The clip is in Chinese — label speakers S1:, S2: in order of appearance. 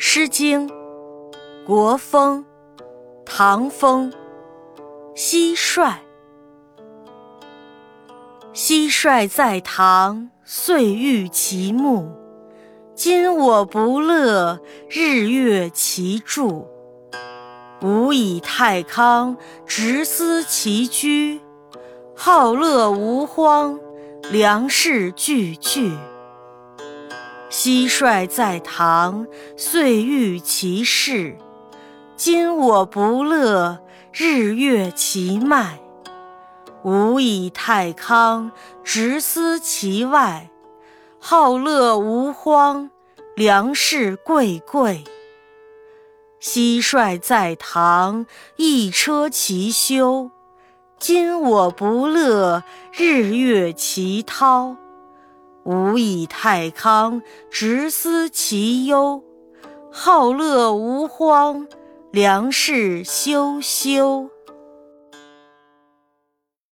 S1: 诗经·国风·唐风，蟋蟀。蟋蟀在堂，岁欲其木。今我不乐，日月其柱。吾以太康，直思其居。好乐无荒，良士具具。蟋蟀在堂，岁欲其事。今我不乐，日月其迈。吾以太康，直思其外。好乐无荒，良士贵贵。蟋蟀在堂，一车其修。今我不乐，日月其涛。吾以太康，直思其忧。好乐无荒，良士休休。